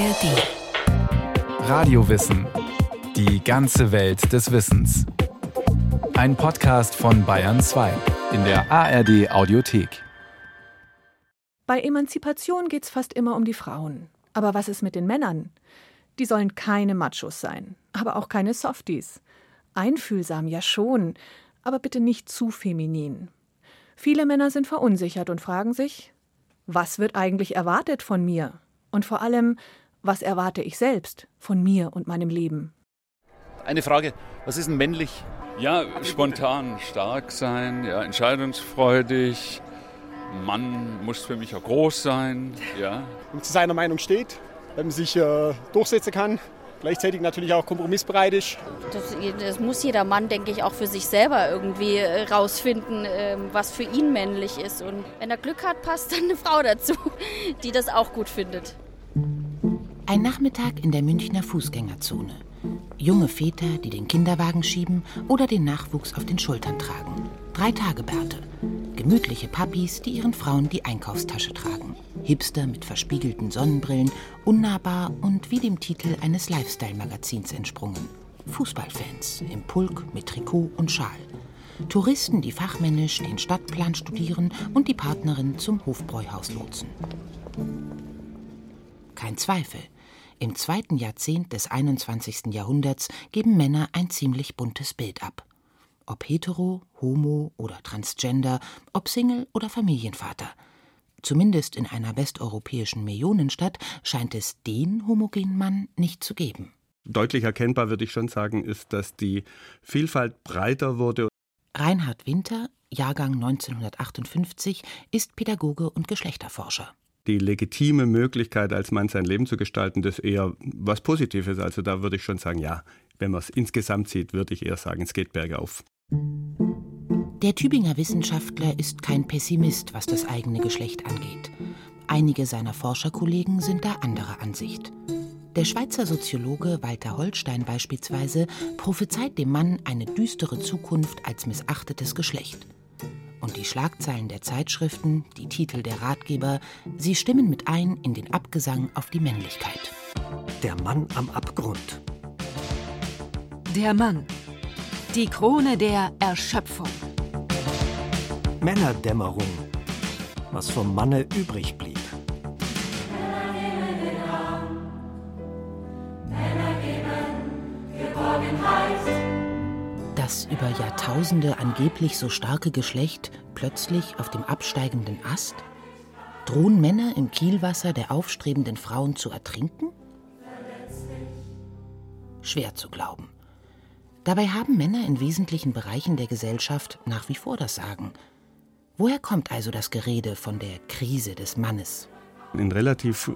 ARD. Radiowissen. Die ganze Welt des Wissens. Ein Podcast von Bayern 2 in der ARD Audiothek. Bei Emanzipation geht es fast immer um die Frauen. Aber was ist mit den Männern? Die sollen keine Machos sein, aber auch keine Softies. Einfühlsam ja schon, aber bitte nicht zu feminin. Viele Männer sind verunsichert und fragen sich, was wird eigentlich erwartet von mir? Und vor allem, was erwarte ich selbst von mir und meinem Leben? Eine Frage, was ist denn männlich? Ja, spontan stark sein, ja, entscheidungsfreudig. Mann muss für mich auch groß sein, ja. Und zu seiner Meinung steht, wenn man sich äh, durchsetzen kann, gleichzeitig natürlich auch kompromissbereit ist. Das, das, muss jeder Mann, denke ich, auch für sich selber irgendwie äh, rausfinden, ähm, was für ihn männlich ist. Und wenn er Glück hat, passt dann eine Frau dazu, die das auch gut findet. Ein Nachmittag in der Münchner Fußgängerzone. Junge Väter, die den Kinderwagen schieben oder den Nachwuchs auf den Schultern tragen. Drei Tage Bärte. Gemütliche Papis, die ihren Frauen die Einkaufstasche tragen. Hipster mit verspiegelten Sonnenbrillen, unnahbar und wie dem Titel eines Lifestyle-Magazins entsprungen. Fußballfans im Pulk mit Trikot und Schal. Touristen, die fachmännisch den Stadtplan studieren und die Partnerin zum Hofbräuhaus lotsen. Kein Zweifel, im zweiten Jahrzehnt des 21. Jahrhunderts geben Männer ein ziemlich buntes Bild ab. Ob hetero, homo oder transgender, ob Single oder Familienvater. Zumindest in einer westeuropäischen Millionenstadt scheint es den homogenen Mann nicht zu geben. Deutlich erkennbar würde ich schon sagen, ist, dass die Vielfalt breiter wurde. Reinhard Winter, Jahrgang 1958, ist Pädagoge und Geschlechterforscher die legitime Möglichkeit, als Mann sein Leben zu gestalten, das eher was Positives. Also da würde ich schon sagen, ja, wenn man es insgesamt sieht, würde ich eher sagen, es geht bergauf. Der Tübinger Wissenschaftler ist kein Pessimist, was das eigene Geschlecht angeht. Einige seiner Forscherkollegen sind da anderer Ansicht. Der Schweizer Soziologe Walter Holstein beispielsweise prophezeit dem Mann eine düstere Zukunft als missachtetes Geschlecht. Und die Schlagzeilen der Zeitschriften, die Titel der Ratgeber, sie stimmen mit ein in den Abgesang auf die Männlichkeit. Der Mann am Abgrund. Der Mann. Die Krone der Erschöpfung. Männerdämmerung. Was vom Manne übrig blieb. Das über Jahrtausende angeblich so starke Geschlecht plötzlich auf dem absteigenden Ast? Drohen Männer im Kielwasser der aufstrebenden Frauen zu ertrinken? Schwer zu glauben. Dabei haben Männer in wesentlichen Bereichen der Gesellschaft nach wie vor das Sagen. Woher kommt also das Gerede von der Krise des Mannes? In relativ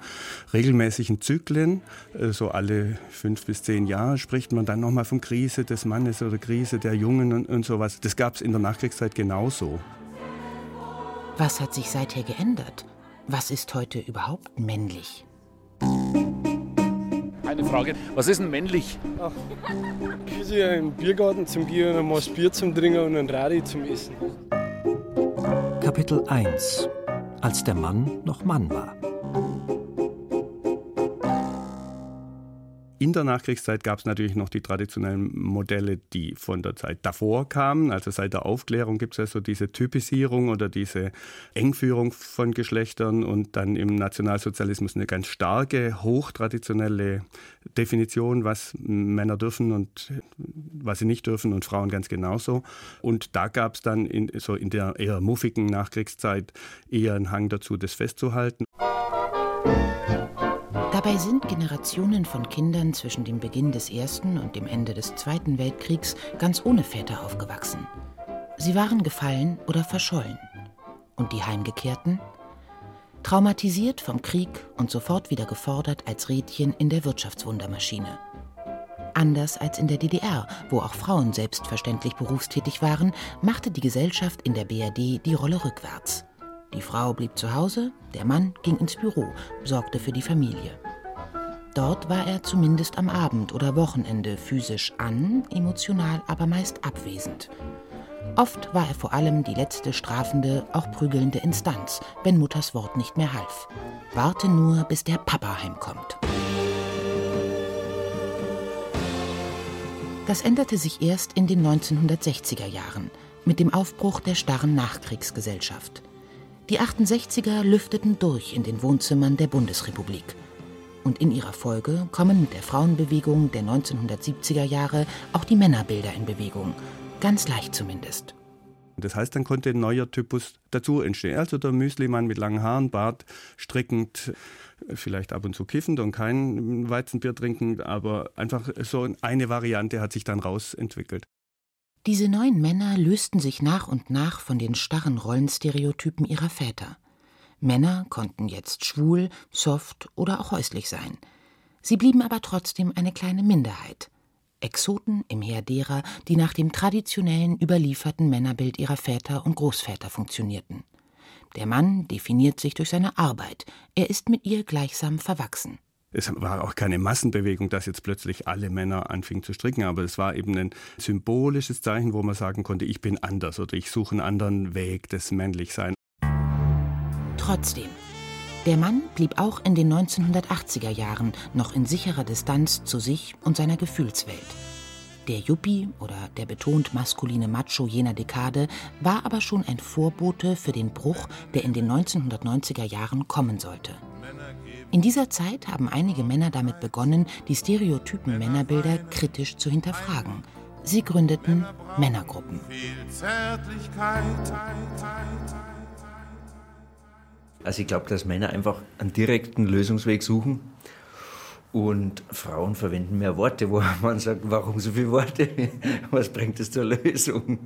regelmäßigen Zyklen, äh, so alle fünf bis zehn Jahre, spricht man dann nochmal von Krise des Mannes oder Krise der Jungen und, und sowas. Das gab es in der Nachkriegszeit genauso. Was hat sich seither geändert? Was ist heute überhaupt männlich? Eine Frage, was ist denn männlich? Ach, in einen Biergarten zum Gehen ein Maß Bier zum Trinken und ein Radi zum Essen. Kapitel 1 Als der Mann noch Mann war. Der Nachkriegszeit gab es natürlich noch die traditionellen Modelle, die von der Zeit davor kamen. Also seit der Aufklärung gibt es ja so diese Typisierung oder diese Engführung von Geschlechtern und dann im Nationalsozialismus eine ganz starke, hochtraditionelle Definition, was Männer dürfen und was sie nicht dürfen und Frauen ganz genauso. Und da gab es dann in, so in der eher muffigen Nachkriegszeit eher einen Hang dazu, das festzuhalten. Dabei sind Generationen von Kindern zwischen dem Beginn des Ersten und dem Ende des Zweiten Weltkriegs ganz ohne Väter aufgewachsen. Sie waren gefallen oder verschollen. Und die Heimgekehrten? Traumatisiert vom Krieg und sofort wieder gefordert als Rädchen in der Wirtschaftswundermaschine. Anders als in der DDR, wo auch Frauen selbstverständlich berufstätig waren, machte die Gesellschaft in der BRD die Rolle rückwärts. Die Frau blieb zu Hause, der Mann ging ins Büro, sorgte für die Familie. Dort war er zumindest am Abend oder Wochenende physisch an, emotional aber meist abwesend. Oft war er vor allem die letzte strafende, auch prügelnde Instanz, wenn Mutters Wort nicht mehr half. Warte nur, bis der Papa heimkommt. Das änderte sich erst in den 1960er Jahren mit dem Aufbruch der starren Nachkriegsgesellschaft. Die 68er lüfteten durch in den Wohnzimmern der Bundesrepublik. Und in ihrer Folge kommen mit der Frauenbewegung der 1970er Jahre auch die Männerbilder in Bewegung. Ganz leicht zumindest. Das heißt, dann konnte ein neuer Typus dazu entstehen. Also der Müslimann mit langen Haaren, Bart, strickend, vielleicht ab und zu kiffend und kein Weizenbier trinkend, aber einfach so eine Variante hat sich dann rausentwickelt. Diese neuen Männer lösten sich nach und nach von den starren Rollenstereotypen ihrer Väter. Männer konnten jetzt schwul, soft oder auch häuslich sein. Sie blieben aber trotzdem eine kleine Minderheit. Exoten im Heer derer, die nach dem traditionellen überlieferten Männerbild ihrer Väter und Großväter funktionierten. Der Mann definiert sich durch seine Arbeit, er ist mit ihr gleichsam verwachsen. Es war auch keine Massenbewegung, dass jetzt plötzlich alle Männer anfingen zu stricken, aber es war eben ein symbolisches Zeichen, wo man sagen konnte, ich bin anders oder ich suche einen anderen Weg des Männlichseins. Trotzdem, der Mann blieb auch in den 1980er Jahren noch in sicherer Distanz zu sich und seiner Gefühlswelt. Der Yuppie oder der betont maskuline Macho jener Dekade war aber schon ein Vorbote für den Bruch, der in den 1990er Jahren kommen sollte. In dieser Zeit haben einige Männer damit begonnen, die stereotypen Männerbilder kritisch zu hinterfragen. Sie gründeten Männergruppen. Also ich glaube, dass Männer einfach einen direkten Lösungsweg suchen und Frauen verwenden mehr Worte, wo man sagt, warum so viele Worte? Was bringt es zur Lösung?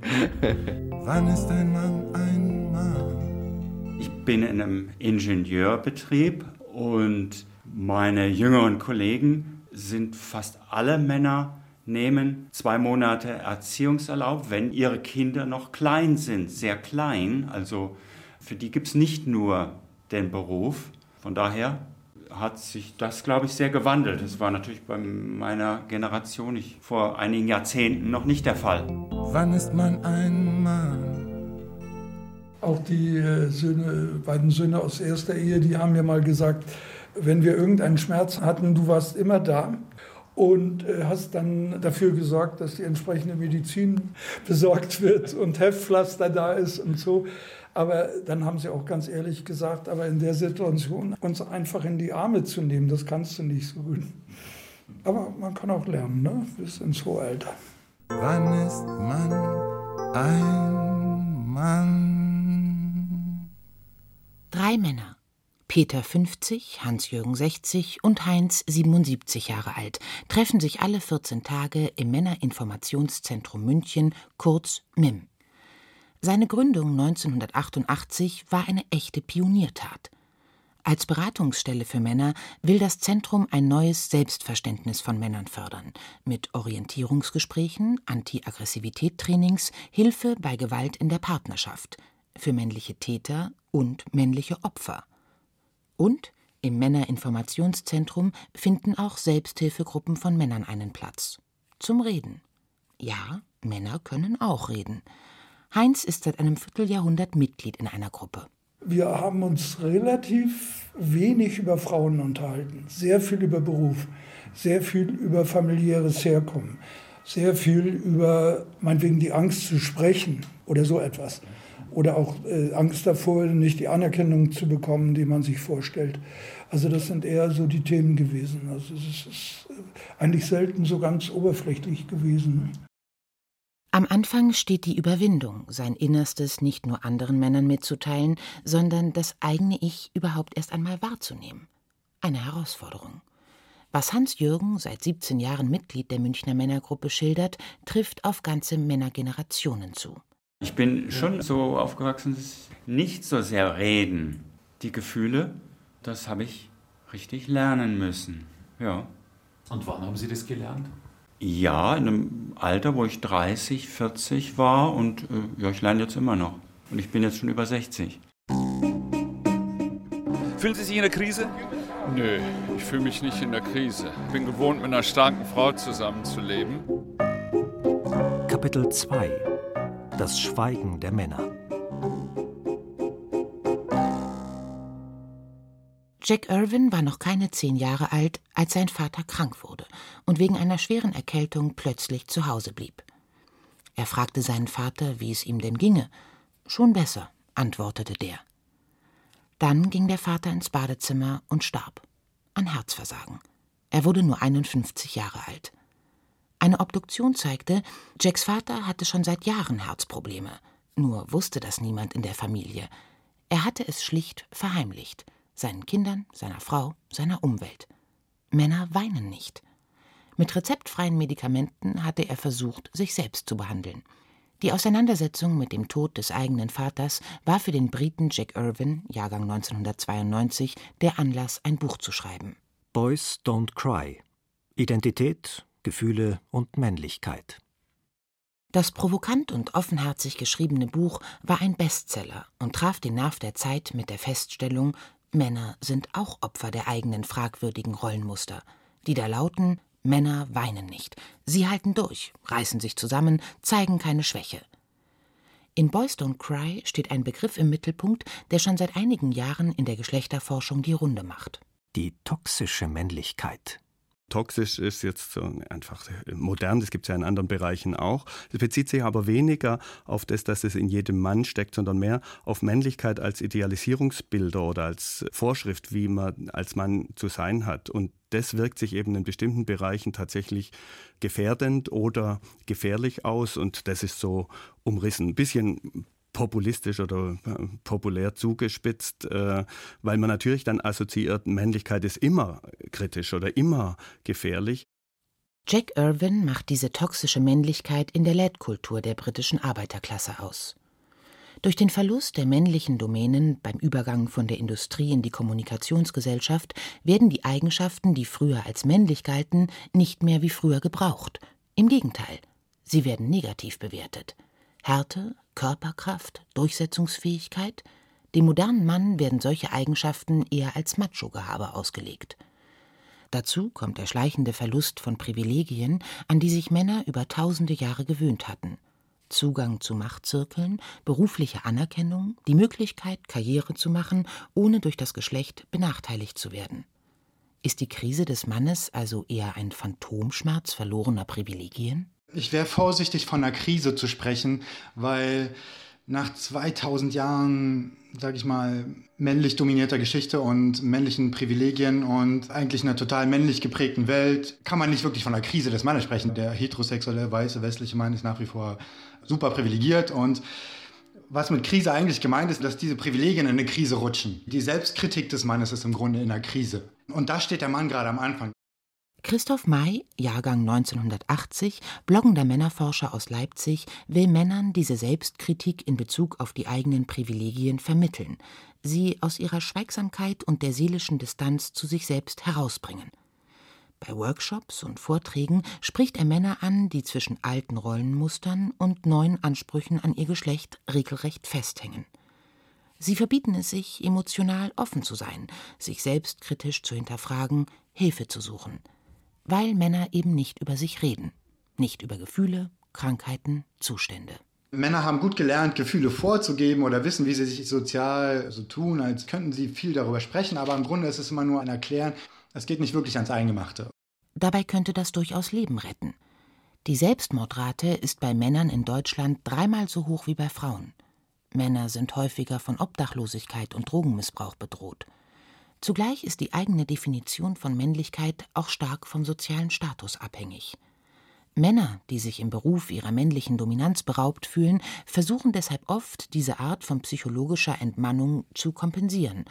Wann ist ein Mann ein Mann? Ich bin in einem Ingenieurbetrieb und meine jüngeren Kollegen sind fast alle Männer, nehmen zwei Monate Erziehungserlaub, wenn ihre Kinder noch klein sind, sehr klein. Also für die gibt es nicht nur den Beruf. Von daher hat sich das, glaube ich, sehr gewandelt. Das war natürlich bei meiner Generation nicht, vor einigen Jahrzehnten noch nicht der Fall. Wann ist man ein Mann? Auch die äh, Söhne, beiden Söhne aus erster Ehe, die haben mir mal gesagt, wenn wir irgendeinen Schmerz hatten, du warst immer da und äh, hast dann dafür gesorgt, dass die entsprechende Medizin besorgt wird und Heftpflaster da ist und so. Aber dann haben sie auch ganz ehrlich gesagt, aber in der Situation uns einfach in die Arme zu nehmen, das kannst du nicht so gut. Aber man kann auch lernen, ne? bis ins hohe Alter. Wann ist man ein Mann? Drei Männer. Peter 50, Hans-Jürgen 60 und Heinz 77 Jahre alt treffen sich alle 14 Tage im Männerinformationszentrum München, kurz MIM. Seine Gründung 1988 war eine echte Pioniertat. Als Beratungsstelle für Männer will das Zentrum ein neues Selbstverständnis von Männern fördern, mit Orientierungsgesprächen, Anti-Aggressivität-Trainings, Hilfe bei Gewalt in der Partnerschaft, für männliche Täter und männliche Opfer. Und im Männerinformationszentrum finden auch Selbsthilfegruppen von Männern einen Platz. Zum Reden. Ja, Männer können auch reden. Heinz ist seit einem Vierteljahrhundert Mitglied in einer Gruppe. Wir haben uns relativ wenig über Frauen unterhalten, sehr viel über Beruf, sehr viel über familiäres Herkommen, sehr viel über meinetwegen die Angst zu sprechen oder so etwas. Oder auch äh, Angst davor, nicht die Anerkennung zu bekommen, die man sich vorstellt. Also das sind eher so die Themen gewesen. Also es ist eigentlich selten so ganz oberflächlich gewesen. Am Anfang steht die Überwindung, sein Innerstes nicht nur anderen Männern mitzuteilen, sondern das eigene Ich überhaupt erst einmal wahrzunehmen. Eine Herausforderung. Was Hans-Jürgen, seit 17 Jahren Mitglied der Münchner Männergruppe, schildert, trifft auf ganze Männergenerationen zu. Ich bin schon so aufgewachsen, nicht so sehr reden. Die Gefühle, das habe ich richtig lernen müssen. Ja. Und wann haben Sie das gelernt? Ja, in einem Alter, wo ich 30, 40 war und äh, ja, ich lerne jetzt immer noch. Und ich bin jetzt schon über 60. Fühlen Sie sich in der Krise? Nö, ich fühle mich nicht in der Krise. Ich bin gewohnt, mit einer starken Frau zusammenzuleben. Kapitel 2 Das Schweigen der Männer Jack Irwin war noch keine zehn Jahre alt, als sein Vater krank wurde und wegen einer schweren Erkältung plötzlich zu Hause blieb. Er fragte seinen Vater, wie es ihm denn ginge. Schon besser, antwortete der. Dann ging der Vater ins Badezimmer und starb. An Herzversagen. Er wurde nur 51 Jahre alt. Eine Obduktion zeigte, Jacks Vater hatte schon seit Jahren Herzprobleme. Nur wusste das niemand in der Familie. Er hatte es schlicht verheimlicht. Seinen Kindern, seiner Frau, seiner Umwelt. Männer weinen nicht. Mit rezeptfreien Medikamenten hatte er versucht, sich selbst zu behandeln. Die Auseinandersetzung mit dem Tod des eigenen Vaters war für den Briten Jack Irwin, Jahrgang 1992, der Anlass, ein Buch zu schreiben. Boys Don't Cry. Identität, Gefühle und Männlichkeit. Das provokant und offenherzig geschriebene Buch war ein Bestseller und traf den Nerv der Zeit mit der Feststellung, Männer sind auch Opfer der eigenen fragwürdigen Rollenmuster, die da lauten Männer weinen nicht, sie halten durch, reißen sich zusammen, zeigen keine Schwäche. In Boys Don't Cry steht ein Begriff im Mittelpunkt, der schon seit einigen Jahren in der Geschlechterforschung die Runde macht. Die toxische Männlichkeit. Toxisch ist jetzt so einfach modern, das gibt es ja in anderen Bereichen auch. Es bezieht sich aber weniger auf das, dass es in jedem Mann steckt, sondern mehr auf Männlichkeit als Idealisierungsbilder oder als Vorschrift, wie man als Mann zu sein hat. Und das wirkt sich eben in bestimmten Bereichen tatsächlich gefährdend oder gefährlich aus. Und das ist so umrissen. Ein bisschen populistisch oder äh, populär zugespitzt, äh, weil man natürlich dann assoziiert, Männlichkeit ist immer kritisch oder immer gefährlich. Jack Irwin macht diese toxische Männlichkeit in der Leitkultur der britischen Arbeiterklasse aus. Durch den Verlust der männlichen Domänen beim Übergang von der Industrie in die Kommunikationsgesellschaft werden die Eigenschaften, die früher als männlich galten, nicht mehr wie früher gebraucht. Im Gegenteil, sie werden negativ bewertet. Härte, Körperkraft, Durchsetzungsfähigkeit? Dem modernen Mann werden solche Eigenschaften eher als Macho-Gehabe ausgelegt. Dazu kommt der schleichende Verlust von Privilegien, an die sich Männer über tausende Jahre gewöhnt hatten. Zugang zu Machtzirkeln, berufliche Anerkennung, die Möglichkeit, Karriere zu machen, ohne durch das Geschlecht benachteiligt zu werden. Ist die Krise des Mannes also eher ein Phantomschmerz verlorener Privilegien? Ich wäre vorsichtig von einer Krise zu sprechen, weil nach 2000 Jahren, sag ich mal, männlich dominierter Geschichte und männlichen Privilegien und eigentlich einer total männlich geprägten Welt kann man nicht wirklich von einer Krise des Mannes sprechen. Der heterosexuelle, weiße, westliche Mann ist nach wie vor super privilegiert und was mit Krise eigentlich gemeint ist, dass diese Privilegien in eine Krise rutschen. Die Selbstkritik des Mannes ist im Grunde in einer Krise. Und da steht der Mann gerade am Anfang. Christoph May, Jahrgang 1980, bloggender Männerforscher aus Leipzig, will Männern diese Selbstkritik in Bezug auf die eigenen Privilegien vermitteln, sie aus ihrer Schweigsamkeit und der seelischen Distanz zu sich selbst herausbringen. Bei Workshops und Vorträgen spricht er Männer an, die zwischen alten Rollenmustern und neuen Ansprüchen an ihr Geschlecht regelrecht festhängen. Sie verbieten es sich, emotional offen zu sein, sich selbstkritisch zu hinterfragen, Hilfe zu suchen – weil Männer eben nicht über sich reden, nicht über Gefühle, Krankheiten, Zustände. Männer haben gut gelernt, Gefühle vorzugeben oder wissen, wie sie sich sozial so tun, als könnten sie viel darüber sprechen, aber im Grunde ist es immer nur ein Erklären. Es geht nicht wirklich ans Eingemachte. Dabei könnte das durchaus Leben retten. Die Selbstmordrate ist bei Männern in Deutschland dreimal so hoch wie bei Frauen. Männer sind häufiger von Obdachlosigkeit und Drogenmissbrauch bedroht. Zugleich ist die eigene Definition von Männlichkeit auch stark vom sozialen Status abhängig. Männer, die sich im Beruf ihrer männlichen Dominanz beraubt fühlen, versuchen deshalb oft, diese Art von psychologischer Entmannung zu kompensieren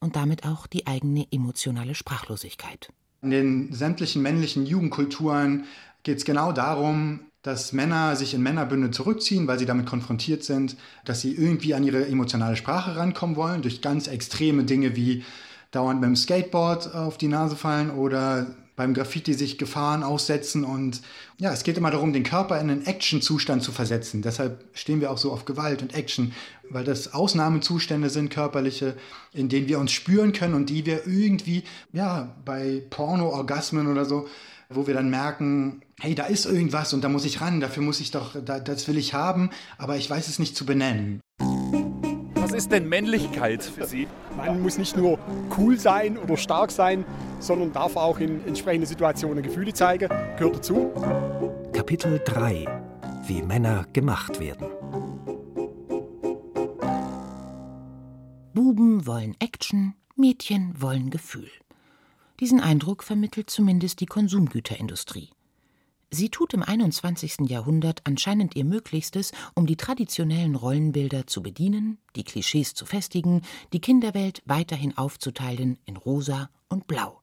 und damit auch die eigene emotionale Sprachlosigkeit. In den sämtlichen männlichen Jugendkulturen geht es genau darum, dass Männer sich in Männerbünde zurückziehen, weil sie damit konfrontiert sind, dass sie irgendwie an ihre emotionale Sprache rankommen wollen, durch ganz extreme Dinge wie dauernd beim Skateboard auf die Nase fallen oder beim Graffiti sich Gefahren aussetzen. Und ja, es geht immer darum, den Körper in einen Action-Zustand zu versetzen. Deshalb stehen wir auch so auf Gewalt und Action, weil das Ausnahmezustände sind, körperliche, in denen wir uns spüren können und die wir irgendwie, ja, bei Porno-Orgasmen oder so, wo wir dann merken, hey, da ist irgendwas und da muss ich ran, dafür muss ich doch, da, das will ich haben, aber ich weiß es nicht zu benennen ist denn Männlichkeit für Sie? Man muss nicht nur cool sein oder stark sein, sondern darf auch in entsprechenden Situationen Gefühle zeigen, gehört dazu. Kapitel 3 Wie Männer gemacht werden. Buben wollen Action, Mädchen wollen Gefühl. Diesen Eindruck vermittelt zumindest die Konsumgüterindustrie. Sie tut im 21. Jahrhundert anscheinend ihr Möglichstes, um die traditionellen Rollenbilder zu bedienen, die Klischees zu festigen, die Kinderwelt weiterhin aufzuteilen in rosa und blau.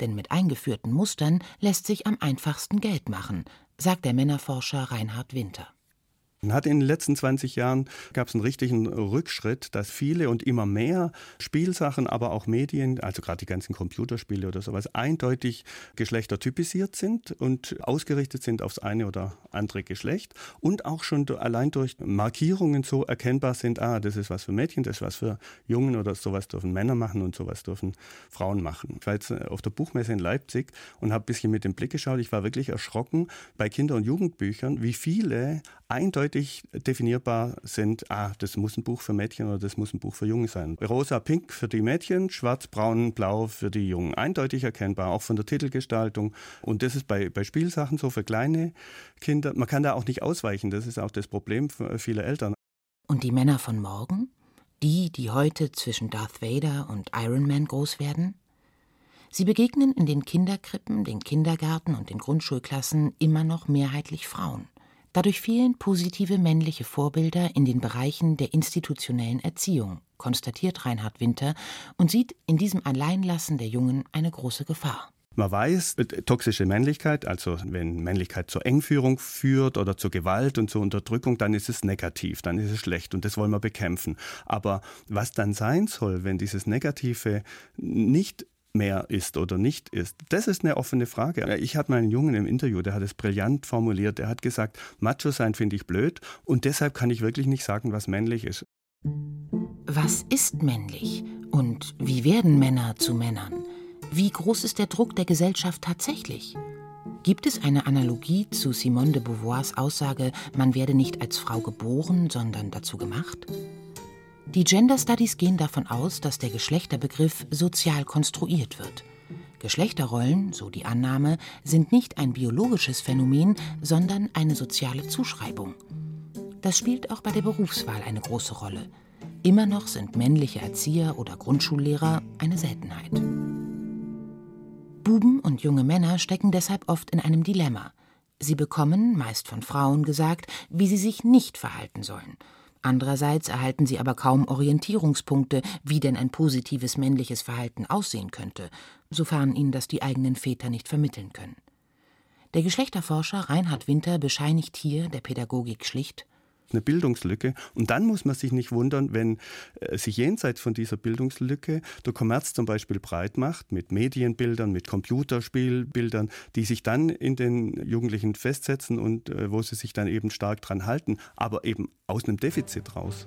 Denn mit eingeführten Mustern lässt sich am einfachsten Geld machen, sagt der Männerforscher Reinhard Winter. Hat in den letzten 20 Jahren gab es einen richtigen Rückschritt, dass viele und immer mehr Spielsachen, aber auch Medien, also gerade die ganzen Computerspiele oder sowas, eindeutig geschlechtertypisiert sind und ausgerichtet sind aufs eine oder andere Geschlecht und auch schon allein durch Markierungen so erkennbar sind, ah, das ist was für Mädchen, das ist was für Jungen oder sowas dürfen Männer machen und sowas dürfen Frauen machen. Ich war jetzt auf der Buchmesse in Leipzig und habe ein bisschen mit dem Blick geschaut. Ich war wirklich erschrocken bei Kinder- und Jugendbüchern, wie viele eindeutig definierbar sind, ah, das muss ein Buch für Mädchen oder das muss ein Buch für Jungen sein. Rosa, pink für die Mädchen, schwarz, braun, blau für die Jungen. Eindeutig erkennbar, auch von der Titelgestaltung. Und das ist bei, bei Spielsachen so für kleine Kinder. Man kann da auch nicht ausweichen. Das ist auch das Problem für viele Eltern. Und die Männer von morgen? Die, die heute zwischen Darth Vader und Iron Man groß werden? Sie begegnen in den Kinderkrippen, den Kindergärten und den Grundschulklassen immer noch mehrheitlich Frauen. Dadurch fehlen positive männliche Vorbilder in den Bereichen der institutionellen Erziehung, konstatiert Reinhard Winter und sieht in diesem Alleinlassen der Jungen eine große Gefahr. Man weiß, äh, toxische Männlichkeit, also wenn Männlichkeit zur Engführung führt oder zur Gewalt und zur Unterdrückung, dann ist es negativ, dann ist es schlecht und das wollen wir bekämpfen. Aber was dann sein soll, wenn dieses Negative nicht mehr ist oder nicht ist? Das ist eine offene Frage. Ich hatte mal einen Jungen im Interview, der hat es brillant formuliert. Der hat gesagt, Macho sein finde ich blöd und deshalb kann ich wirklich nicht sagen, was männlich ist. Was ist männlich und wie werden Männer zu Männern? Wie groß ist der Druck der Gesellschaft tatsächlich? Gibt es eine Analogie zu Simone de Beauvoirs Aussage, man werde nicht als Frau geboren, sondern dazu gemacht? Die Gender Studies gehen davon aus, dass der Geschlechterbegriff sozial konstruiert wird. Geschlechterrollen, so die Annahme, sind nicht ein biologisches Phänomen, sondern eine soziale Zuschreibung. Das spielt auch bei der Berufswahl eine große Rolle. Immer noch sind männliche Erzieher oder Grundschullehrer eine Seltenheit. Buben und junge Männer stecken deshalb oft in einem Dilemma. Sie bekommen, meist von Frauen gesagt, wie sie sich nicht verhalten sollen – Andererseits erhalten sie aber kaum Orientierungspunkte, wie denn ein positives männliches Verhalten aussehen könnte, sofern ihnen das die eigenen Väter nicht vermitteln können. Der Geschlechterforscher Reinhard Winter bescheinigt hier der Pädagogik schlicht eine Bildungslücke. Und dann muss man sich nicht wundern, wenn äh, sich jenseits von dieser Bildungslücke der Kommerz zum Beispiel breit macht mit Medienbildern, mit Computerspielbildern, die sich dann in den Jugendlichen festsetzen und äh, wo sie sich dann eben stark dran halten, aber eben aus einem Defizit raus.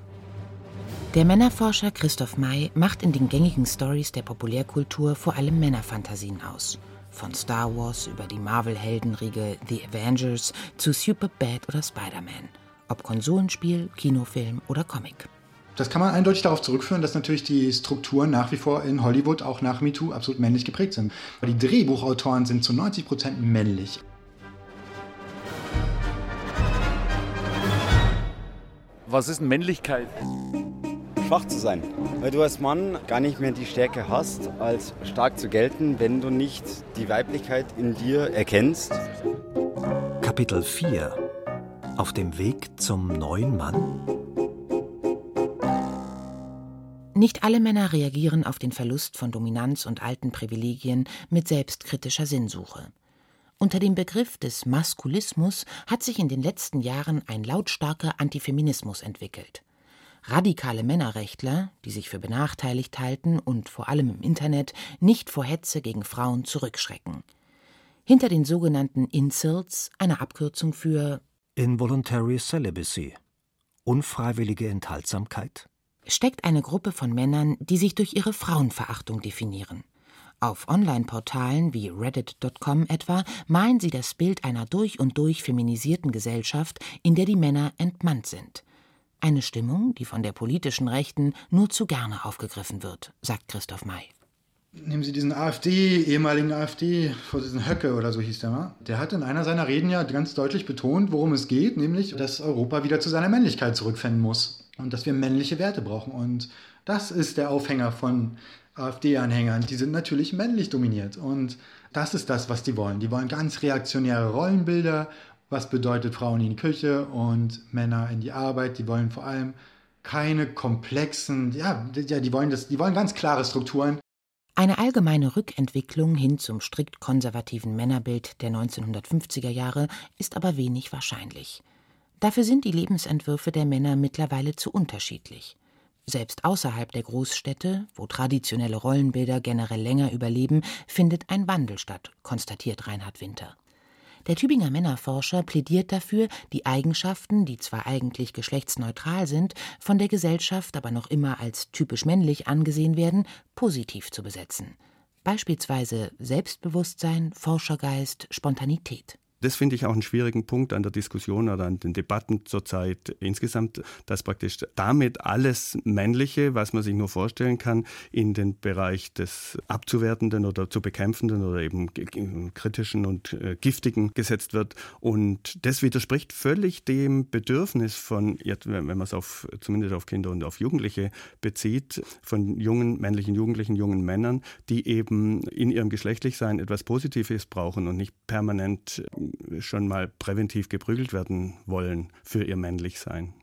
Der Männerforscher Christoph May macht in den gängigen Stories der Populärkultur vor allem Männerfantasien aus. Von Star Wars über die Marvel-Heldenriege The Avengers zu Superbad oder Spider-Man ob Konsolenspiel, Kinofilm oder Comic. Das kann man eindeutig darauf zurückführen, dass natürlich die Strukturen nach wie vor in Hollywood auch nach MeToo absolut männlich geprägt sind. Die Drehbuchautoren sind zu 90 Prozent männlich. Was ist Männlichkeit? Schwach zu sein. Weil du als Mann gar nicht mehr die Stärke hast, als stark zu gelten, wenn du nicht die Weiblichkeit in dir erkennst. Kapitel 4 auf dem Weg zum neuen Mann? Nicht alle Männer reagieren auf den Verlust von Dominanz und alten Privilegien mit selbstkritischer Sinnsuche. Unter dem Begriff des Maskulismus hat sich in den letzten Jahren ein lautstarker Antifeminismus entwickelt. Radikale Männerrechtler, die sich für benachteiligt halten und vor allem im Internet nicht vor Hetze gegen Frauen zurückschrecken. Hinter den sogenannten Incels, einer Abkürzung für Involuntary Celibacy unfreiwillige Enthaltsamkeit steckt eine Gruppe von Männern, die sich durch ihre Frauenverachtung definieren. Auf Online-Portalen wie Reddit.com etwa malen sie das Bild einer durch und durch feminisierten Gesellschaft, in der die Männer entmannt sind. Eine Stimmung, die von der politischen Rechten nur zu gerne aufgegriffen wird, sagt Christoph May. Nehmen Sie diesen AfD, ehemaligen AfD-Vorsitzenden Höcke oder so hieß der mal. Der hat in einer seiner Reden ja ganz deutlich betont, worum es geht, nämlich, dass Europa wieder zu seiner Männlichkeit zurückfinden muss und dass wir männliche Werte brauchen. Und das ist der Aufhänger von AfD-Anhängern. Die sind natürlich männlich dominiert und das ist das, was die wollen. Die wollen ganz reaktionäre Rollenbilder. Was bedeutet Frauen in die Küche und Männer in die Arbeit? Die wollen vor allem keine komplexen, ja, ja die wollen das, die wollen ganz klare Strukturen. Eine allgemeine Rückentwicklung hin zum strikt konservativen Männerbild der 1950er Jahre ist aber wenig wahrscheinlich. Dafür sind die Lebensentwürfe der Männer mittlerweile zu unterschiedlich. Selbst außerhalb der Großstädte, wo traditionelle Rollenbilder generell länger überleben, findet ein Wandel statt, konstatiert Reinhard Winter. Der Tübinger Männerforscher plädiert dafür, die Eigenschaften, die zwar eigentlich geschlechtsneutral sind, von der Gesellschaft aber noch immer als typisch männlich angesehen werden, positiv zu besetzen. Beispielsweise Selbstbewusstsein, Forschergeist, Spontanität. Das finde ich auch einen schwierigen Punkt an der Diskussion oder an den Debatten zurzeit insgesamt, dass praktisch damit alles Männliche, was man sich nur vorstellen kann, in den Bereich des Abzuwertenden oder zu bekämpfenden oder eben kritischen und äh, giftigen gesetzt wird. Und das widerspricht völlig dem Bedürfnis von, wenn man es auf, zumindest auf Kinder und auf Jugendliche bezieht, von jungen männlichen Jugendlichen, jungen Männern, die eben in ihrem Geschlechtlichsein etwas Positives brauchen und nicht permanent schon mal präventiv geprügelt werden wollen für ihr Männlichsein.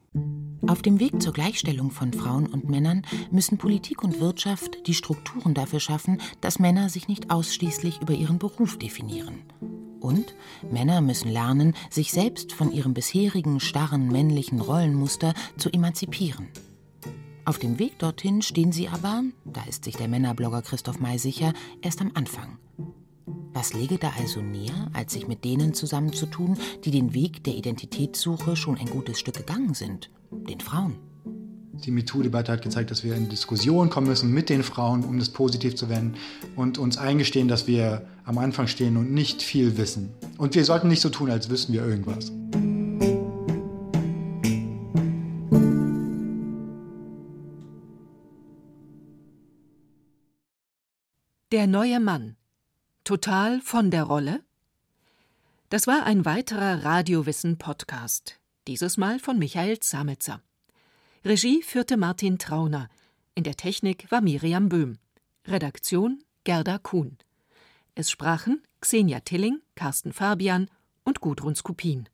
Auf dem Weg zur Gleichstellung von Frauen und Männern müssen Politik und Wirtschaft die Strukturen dafür schaffen, dass Männer sich nicht ausschließlich über ihren Beruf definieren. Und Männer müssen lernen, sich selbst von ihrem bisherigen starren männlichen Rollenmuster zu emanzipieren. Auf dem Weg dorthin stehen sie aber, da ist sich der Männerblogger Christoph May sicher, erst am Anfang. Was läge da also näher, als sich mit denen zusammenzutun, die den Weg der Identitätssuche schon ein gutes Stück gegangen sind, den Frauen? Die MeToo-Debatte hat gezeigt, dass wir in Diskussion kommen müssen mit den Frauen, um das positiv zu wenden und uns eingestehen, dass wir am Anfang stehen und nicht viel wissen. Und wir sollten nicht so tun, als wüssten wir irgendwas. Der neue Mann Total von der Rolle? Das war ein weiterer Radiowissen-Podcast, dieses Mal von Michael Zametzer. Regie führte Martin Trauner, in der Technik war Miriam Böhm, Redaktion Gerda Kuhn. Es sprachen Xenia Tilling, Carsten Fabian und Gudrun Skupin.